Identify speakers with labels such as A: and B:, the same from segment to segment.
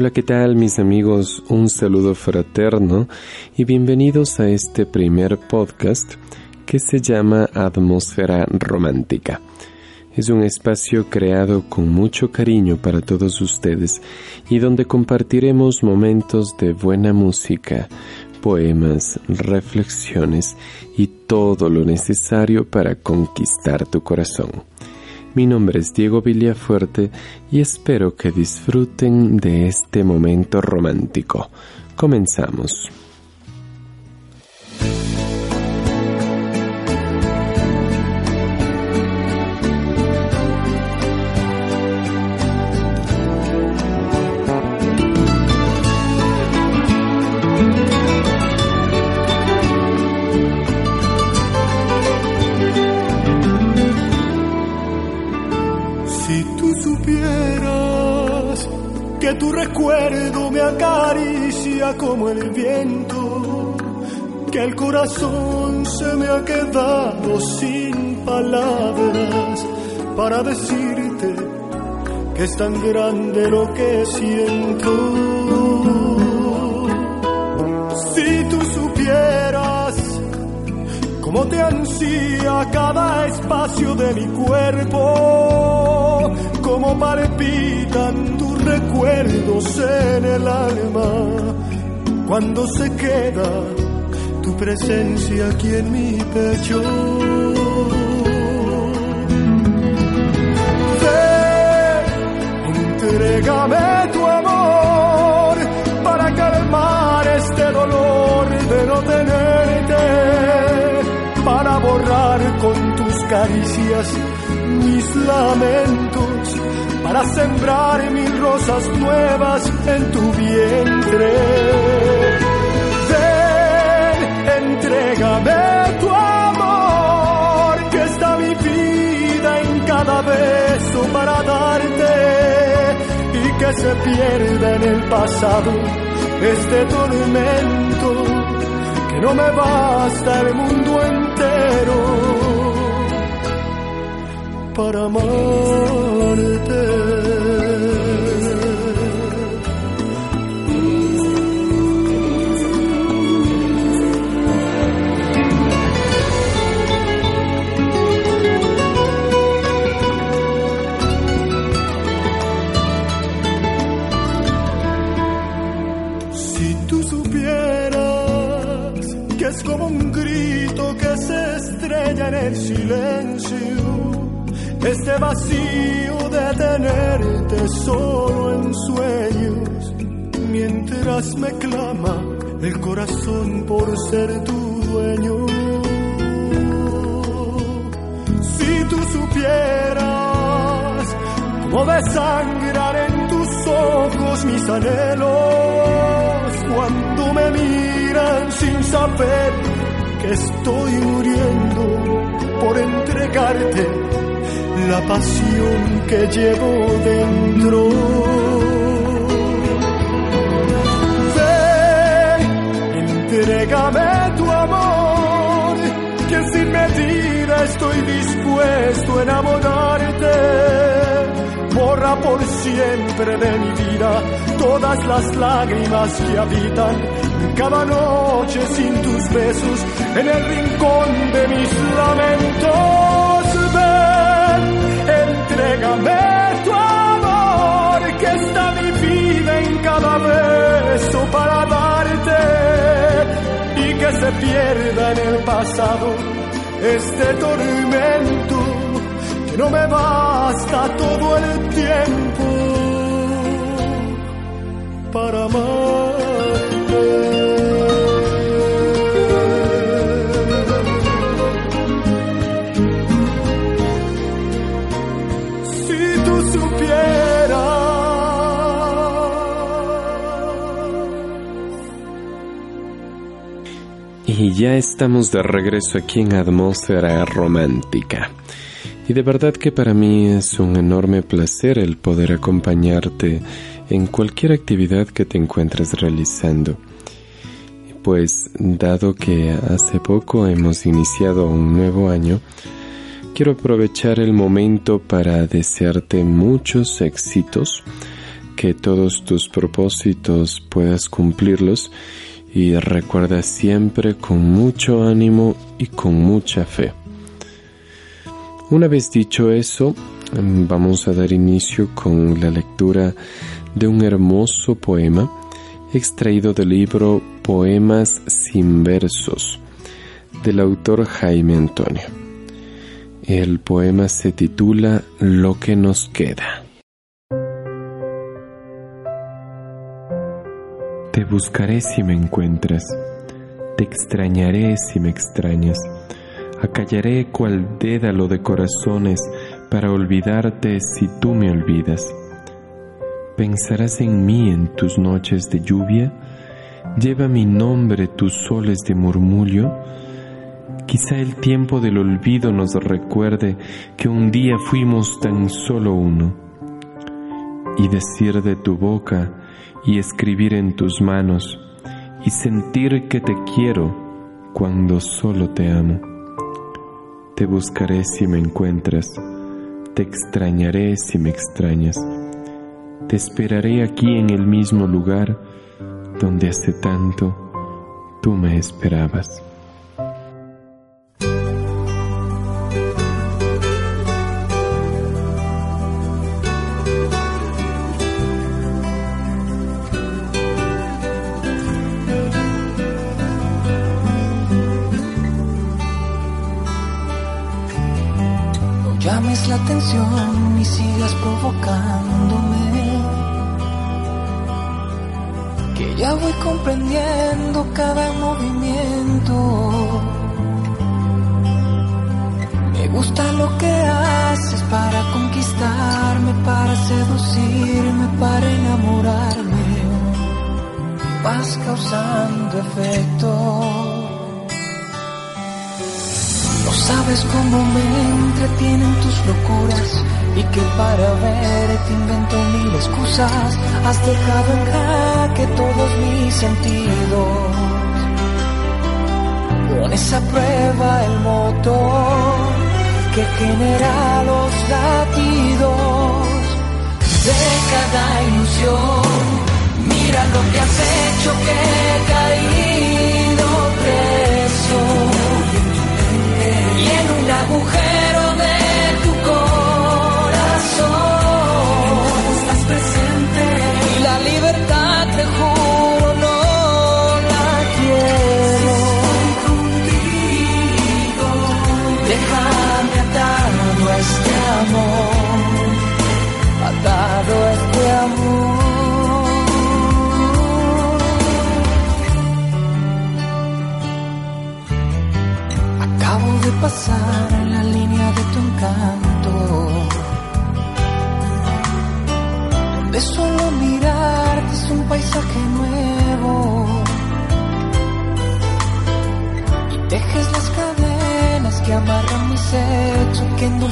A: Hola, ¿qué tal mis amigos? Un saludo fraterno y bienvenidos a este primer podcast que se llama Atmósfera Romántica. Es un espacio creado con mucho cariño para todos ustedes y donde compartiremos momentos de buena música, poemas, reflexiones y todo lo necesario para conquistar tu corazón. Mi nombre es Diego Villafuerte y espero que disfruten de este momento romántico. Comenzamos.
B: Para decirte que es tan grande lo que siento. Si tú supieras cómo te ansía cada espacio de mi cuerpo, cómo palpitan tus recuerdos en el alma cuando se queda tu presencia aquí en mi pecho. Entrégame tu amor para calmar este dolor de no tenerte, para borrar con tus caricias mis lamentos para sembrar mil rosas nuevas en tu vientre. Ven, entrégame tu amor, que está mi vida en cada beso para darte se pierda en el pasado este tormento, que no me basta el mundo entero para amarte. Vacío de tenerte solo en sueños, mientras me clama el corazón por ser tu dueño. Si tú supieras cómo desangrar en tus ojos mis anhelos, cuando me miran sin saber que estoy muriendo por entregarte la pasión que llevo dentro. Ven, entrégame tu amor, que sin medida estoy dispuesto a enamorarte. Borra por siempre de mi vida todas las lágrimas que habitan cada noche sin tus besos en el rincón de mis lamentos. Entrégame tu amor, que está mi vida en cada beso para darte y que se pierda en el pasado este tormento que no me basta todo el tiempo para amarte.
A: Ya estamos de regreso aquí en Atmósfera Romántica. Y de verdad que para mí es un enorme placer el poder acompañarte en cualquier actividad que te encuentres realizando. Pues dado que hace poco hemos iniciado un nuevo año, quiero aprovechar el momento para desearte muchos éxitos que todos tus propósitos puedas cumplirlos y recuerda siempre con mucho ánimo y con mucha fe. Una vez dicho eso, vamos a dar inicio con la lectura de un hermoso poema extraído del libro Poemas sin versos del autor Jaime Antonio. El poema se titula Lo que nos queda. Te buscaré si me encuentras, te extrañaré si me extrañas, acallaré cual dédalo de corazones para olvidarte si tú me olvidas. Pensarás en mí en tus noches de lluvia, lleva mi nombre tus soles de murmullo, quizá el tiempo del olvido nos recuerde que un día fuimos tan solo uno, y decir de tu boca, y escribir en tus manos y sentir que te quiero cuando solo te amo. Te buscaré si me encuentras, te extrañaré si me extrañas, te esperaré aquí en el mismo lugar donde hace tanto tú me esperabas.
C: Vas causando efecto sabes cómo me entretienen tus locuras y que para verte invento mil excusas. Has dejado en jaque todos mis sentidos. Pones a prueba el motor que genera los latidos de cada ilusión. Mira lo que has hecho que he caído preso. Y en un agujero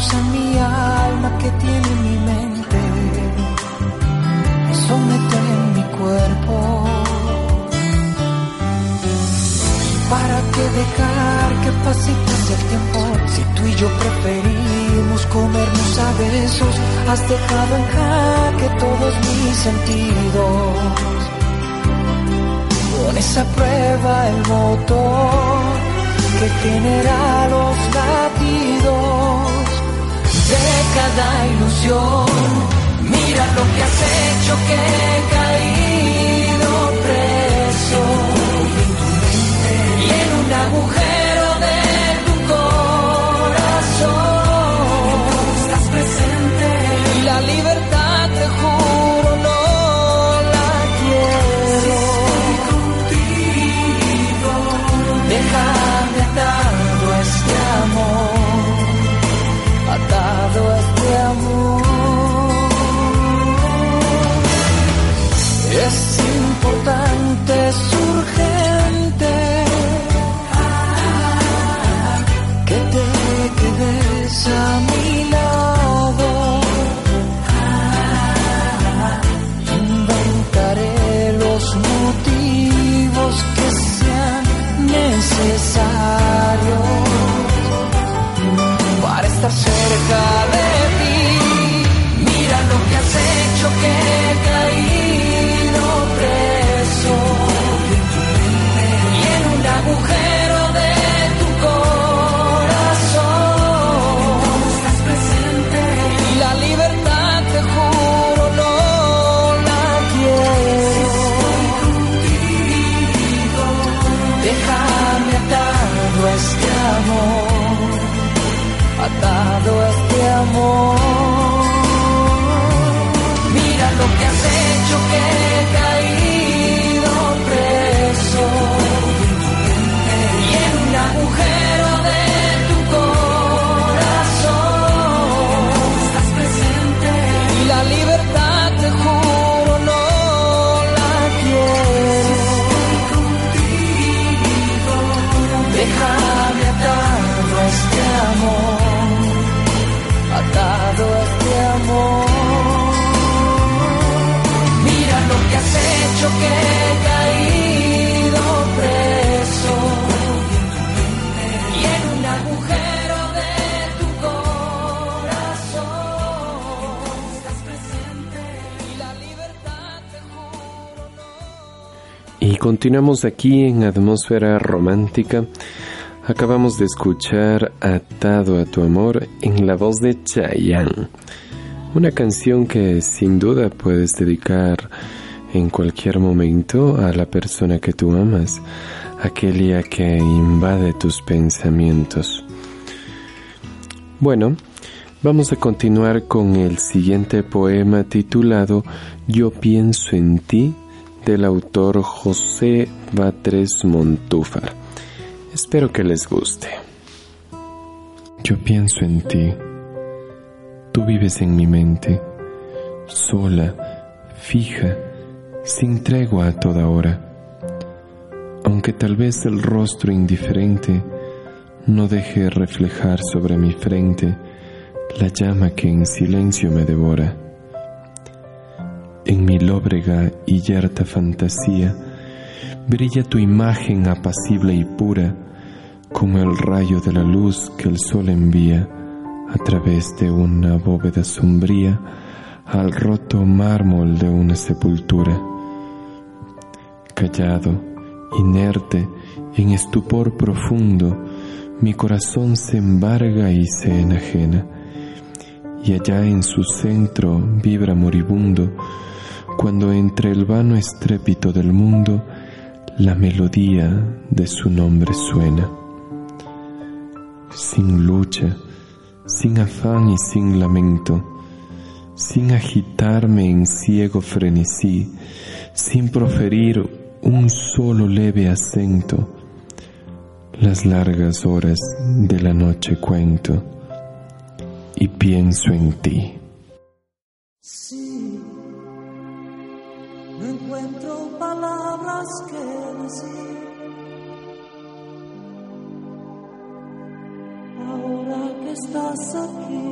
C: endulzan mi alma, que tiene mi mente, someten mi cuerpo. ¿Para qué dejar que pase el tiempo? Si tú y yo preferimos comernos a besos, has dejado en jaque todos mis sentidos. Pones a prueba el motor que genera los latidos de cada ilusión. Mira lo que has hecho que he caído preso un agujero
A: continuamos aquí en Atmósfera Romántica. Acabamos de escuchar Atado a tu amor en la voz de Chayanne. Una canción que sin duda puedes dedicar en cualquier momento a la persona que tú amas, aquella que invade tus pensamientos. Bueno, vamos a continuar con el siguiente poema titulado Yo pienso en ti del autor José Batres Montúfar. Espero que les guste. Yo pienso en ti. Tú vives en mi mente, sola, fija, sin tregua a toda hora. Aunque tal vez el rostro indiferente no deje reflejar sobre mi frente la llama que en silencio me devora en mi lóbrega y yerta fantasía brilla tu imagen apacible y pura como el rayo de la luz que el sol envía a través de una bóveda sombría al roto mármol de una sepultura. Callado, inerte, en estupor profundo, mi corazón se embarga y se enajena, y allá en su centro vibra moribundo cuando entre el vano estrépito del mundo la melodía de su nombre suena. Sin lucha, sin afán y sin lamento, sin agitarme en ciego frenesí, sin proferir un solo leve acento, las largas horas de la noche cuento y pienso en ti.
D: Estás aquí.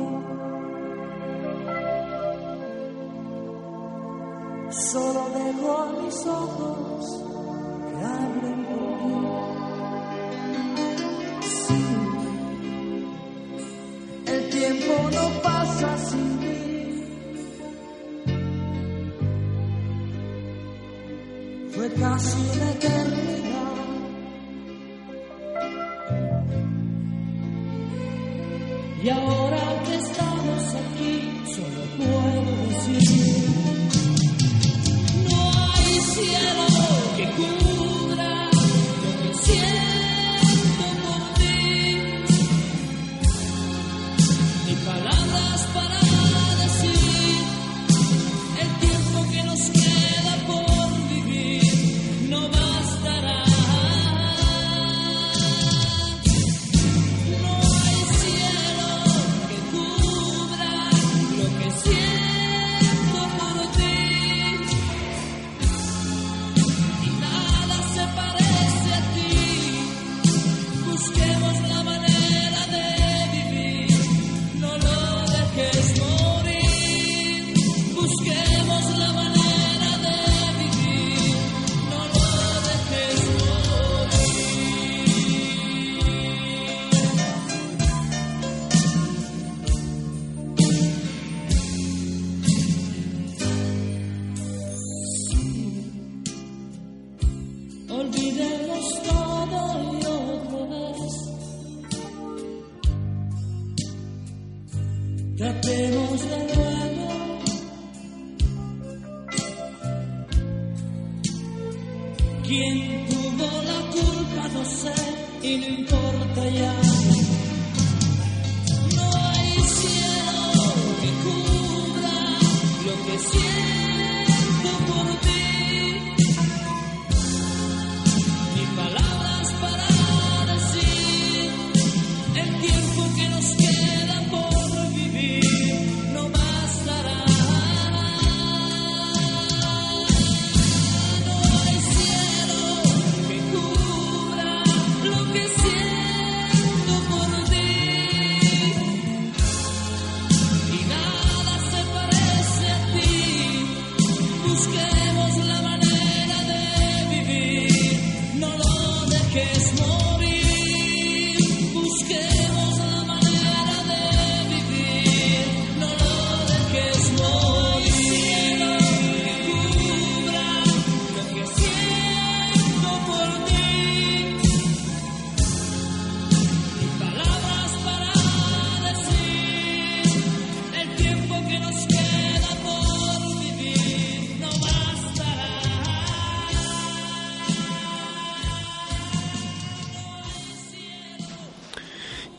D: Solo dejo a mis ojos que hablen por ti. Sí, el tiempo no pasa sin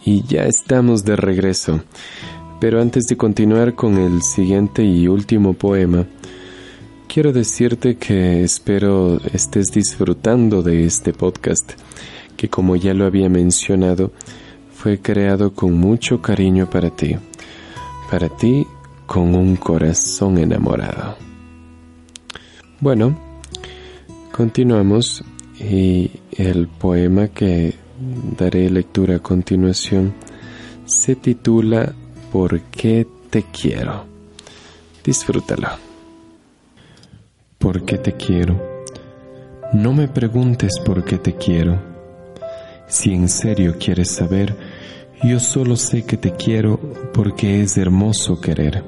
D: y ya
A: estamos de regreso. Pero antes de continuar con el siguiente y último poema, quiero decirte que espero estés disfrutando de este podcast, que como ya lo había mencionado, fue creado con mucho cariño para ti, para ti con un corazón enamorado. Bueno, continuamos y el poema que daré lectura a continuación se titula ¿Por qué te quiero? Disfrútalo. ¿Por qué te quiero? No me preguntes por qué te quiero. Si en serio quieres saber, yo solo sé que te quiero porque es hermoso querer.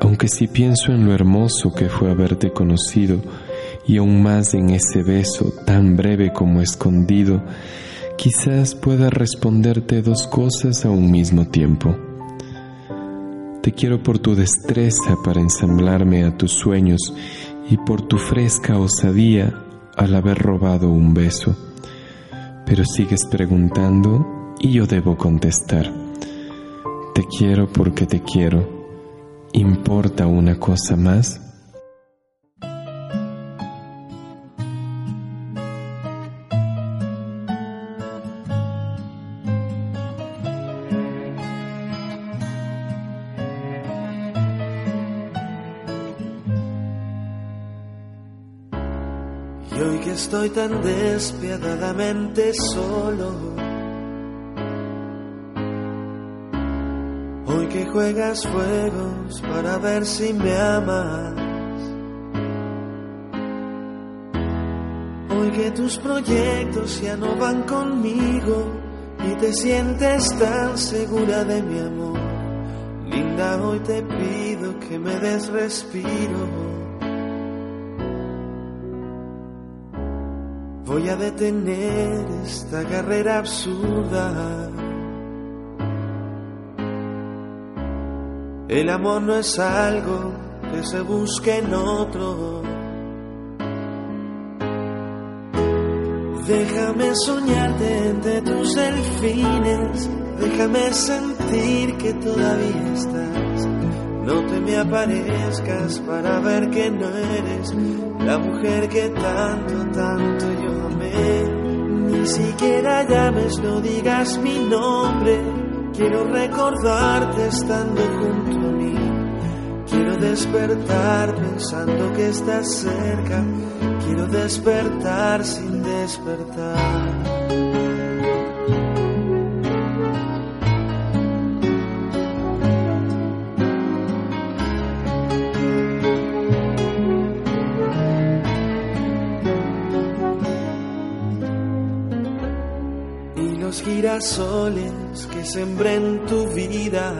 A: Aunque si pienso en lo hermoso que fue haberte conocido, y aún más en ese beso tan breve como escondido, quizás pueda responderte dos cosas a un mismo tiempo. Te quiero por tu destreza para ensamblarme a tus sueños y por tu fresca osadía al haber robado un beso. Pero sigues preguntando y yo debo contestar. Te quiero porque te quiero. ¿Importa una cosa más?
E: Tan despiadadamente solo, hoy que juegas juegos para ver si me amas, hoy que tus proyectos ya no van conmigo y te sientes tan segura de mi amor, linda hoy te pido que me des respiro. Voy a detener esta carrera absurda. El amor no es algo que se busque en otro. Déjame soñarte entre tus delfines. Déjame sentir que todavía estás. No te me aparezcas para ver que no eres la mujer que tanto, tanto yo amé. Ni siquiera llames, no digas mi nombre. Quiero recordarte estando junto a mí. Quiero despertar pensando que estás cerca. Quiero despertar sin despertar. Que sembré en tu vida.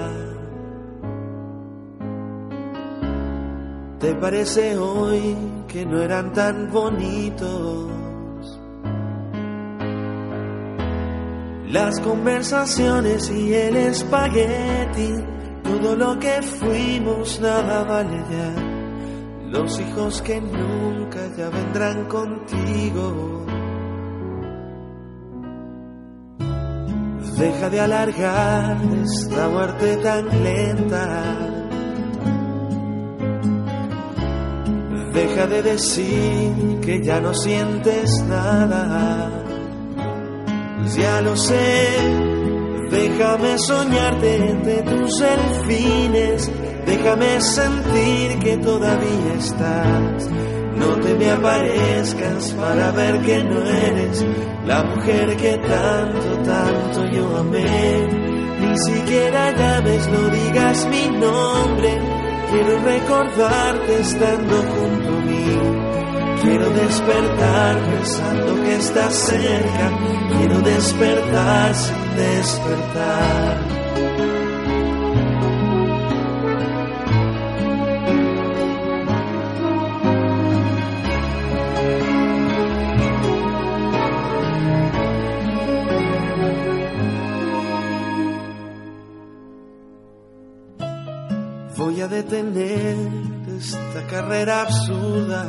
E: ¿Te parece hoy que no eran tan bonitos? Las conversaciones y el espagueti, todo lo que fuimos, nada vale ya. Los hijos que nunca ya vendrán contigo. Deja de alargar esta muerte tan lenta. Deja de decir que ya no sientes nada. Ya lo sé, déjame soñarte entre tus delfines. Déjame sentir que todavía estás. No te me aparezcas para ver que no eres la mujer que tanto, tanto yo amé. Ni siquiera llames, no digas mi nombre. Quiero recordarte estando junto a mí. Quiero despertar pensando que estás cerca. Quiero despertar sin despertar. A detener esta carrera absurda.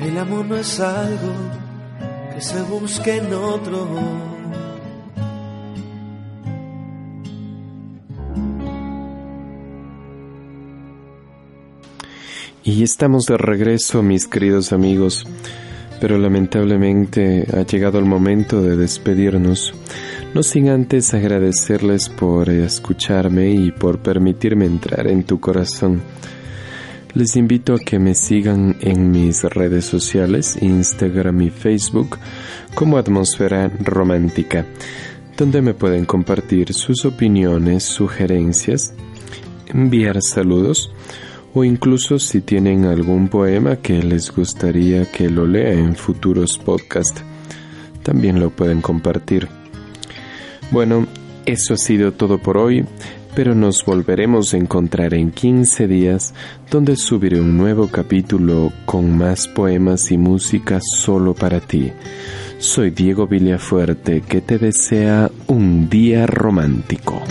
E: El amor no es algo que se busque en otro.
A: Y estamos de regreso, mis queridos amigos, pero lamentablemente ha llegado el momento de despedirnos, no sin antes agradecerles por escucharme y por permitirme entrar en tu corazón. Les invito a que me sigan en mis redes sociales, Instagram y Facebook, como Atmósfera Romántica, donde me pueden compartir sus opiniones, sugerencias, enviar saludos o incluso si tienen algún poema que les gustaría que lo lea en futuros podcasts, también lo pueden compartir. Bueno, eso ha sido todo por hoy, pero nos volveremos a encontrar en 15 días donde subiré un nuevo capítulo con más poemas y música solo para ti. Soy Diego Villafuerte que te desea un día romántico.